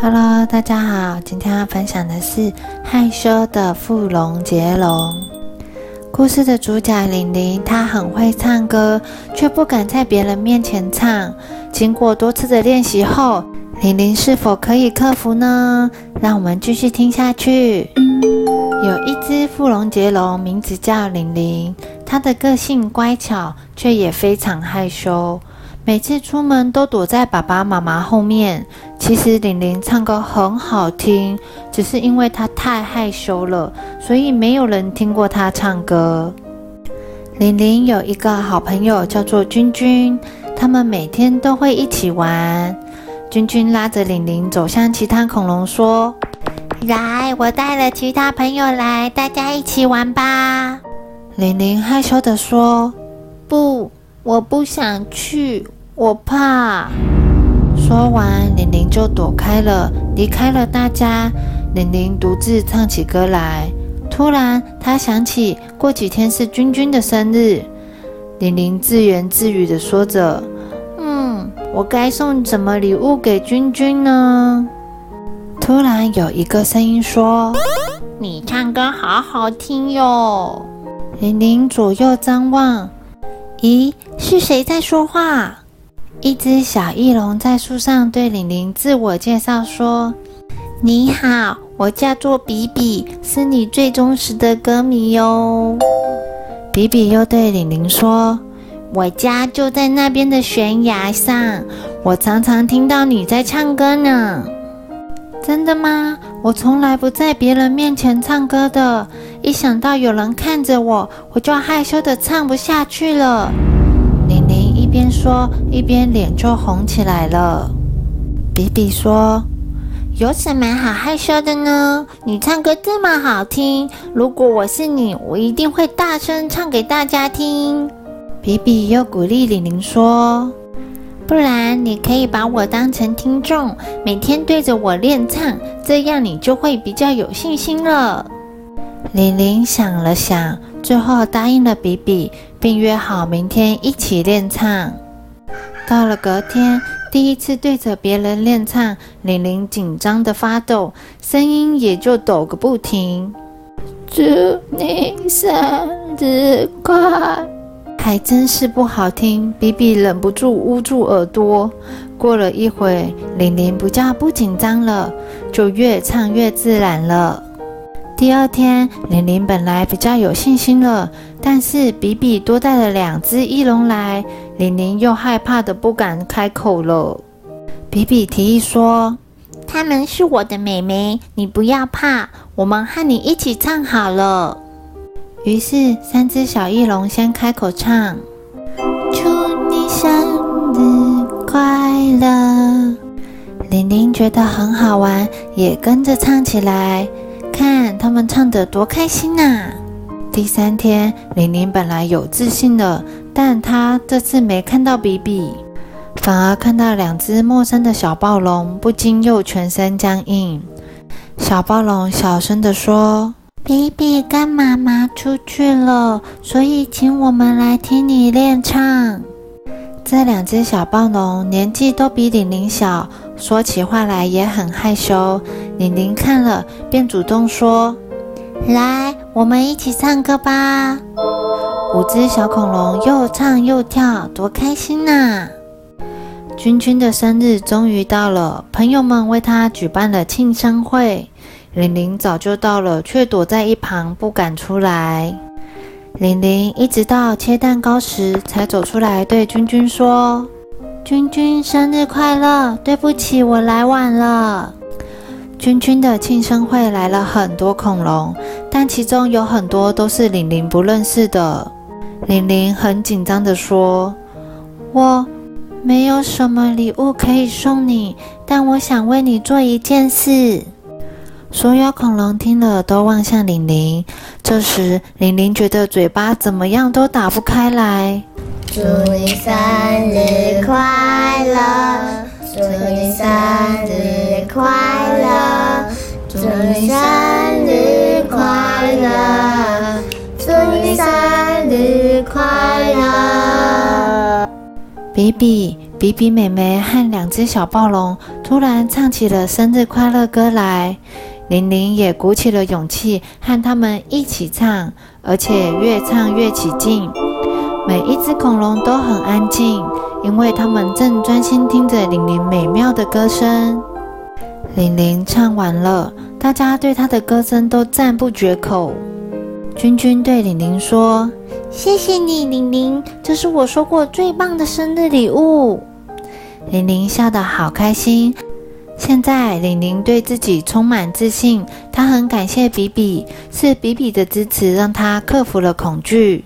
Hello，大家好，今天要分享的是害羞的富龙杰龙。故事的主角玲玲，她很会唱歌，却不敢在别人面前唱。经过多次的练习后，玲玲是否可以克服呢？让我们继续听下去。有一只富龙杰龙，名字叫玲玲，它的个性乖巧，却也非常害羞。每次出门都躲在爸爸妈妈后面。其实玲玲唱歌很好听，只是因为她太害羞了，所以没有人听过她唱歌。玲玲有一个好朋友叫做君君，他们每天都会一起玩。君君拉着玲玲走向其他恐龙，说：“来，我带了其他朋友来，大家一起玩吧。”玲玲害羞地说：“不，我不想去。”我怕。说完，玲玲就躲开了，离开了大家。玲玲独自唱起歌来。突然，她想起过几天是君君的生日。玲玲自言自语的说着：“嗯，我该送什么礼物给君君呢？”突然，有一个声音说：“你唱歌好好听哟。”玲玲左右张望，咦，是谁在说话？一只小翼龙在树上对玲玲自我介绍说：“你好，我叫做比比，是你最忠实的歌迷哟。”比比又对玲玲说：“我家就在那边的悬崖上，我常常听到你在唱歌呢。”“真的吗？我从来不在别人面前唱歌的，一想到有人看着我，我就害羞的唱不下去了。”一边说，一边脸就红起来了。比比说：“有什么好害羞的呢？你唱歌这么好听，如果我是你，我一定会大声唱给大家听。”比比又鼓励玲玲说：“不然你可以把我当成听众，每天对着我练唱，这样你就会比较有信心了。”玲玲想了想，最后答应了比比。并约好明天一起练唱。到了隔天，第一次对着别人练唱，玲玲紧张的发抖，声音也就抖个不停。祝你生日快！还真是不好听，比比忍不住捂住耳朵。过了一会，玲玲不叫不紧张了，就越唱越自然了。第二天，玲玲本来比较有信心了，但是比比多带了两只翼龙来，玲玲又害怕的不敢开口了。比比提议说：“他们是我的妹妹，你不要怕，我们和你一起唱好了。”于是，三只小翼龙先开口唱：“祝你生日快乐！”玲玲觉得很好玩，也跟着唱起来。看他们唱得多开心呐！第三天，玲玲本来有自信的，但她这次没看到比比，反而看到两只陌生的小暴龙，不禁又全身僵硬。小暴龙小声地说：“比比跟妈妈出去了，所以请我们来听你练唱。”这两只小暴龙年纪都比玲玲小，说起话来也很害羞。玲玲看了，便主动说：“来，我们一起唱歌吧！”五只小恐龙又唱又跳，多开心呐！君君的生日终于到了，朋友们为他举办了庆生会。玲玲早就到了，却躲在一旁不敢出来。玲玲一直到切蛋糕时才走出来，对君君说：“君君生日快乐！对不起，我来晚了。”君君的庆生会来了很多恐龙，但其中有很多都是玲玲不认识的。玲玲很紧张地说：“我没有什么礼物可以送你，但我想为你做一件事。”所有恐龙听了都望向玲玲。这时，玲玲觉得嘴巴怎么样都打不开来。祝你生日快乐！祝你生日快乐！祝你生日快乐！祝你生日快乐！比比、比比妹妹和两只小暴龙突然唱起了生日快乐歌来，玲玲也鼓起了勇气和他们一起唱，而且越唱越起劲。每一只恐龙都很安静，因为它们正专心听着玲玲美妙的歌声。玲玲唱完了，大家对她的歌声都赞不绝口。君君对玲玲说：“谢谢你，玲玲，这是我收过最棒的生日礼物。”玲玲笑得好开心。现在，玲玲对自己充满自信。她很感谢比比，是比比的支持让她克服了恐惧。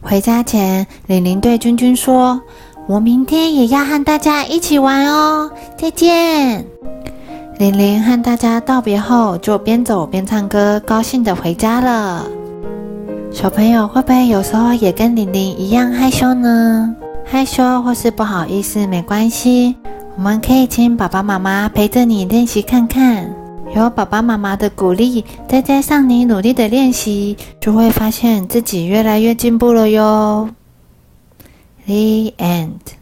回家前，玲玲对君君说：“我明天也要和大家一起玩哦，再见。”玲玲和大家道别后，就边走边唱歌，高兴的回家了。小朋友会不会有时候也跟玲玲一样害羞呢？害羞或是不好意思没关系，我们可以请爸爸妈妈陪着你练习看看。有爸爸妈妈的鼓励，再加上你努力的练习，就会发现自己越来越进步了哟。The end.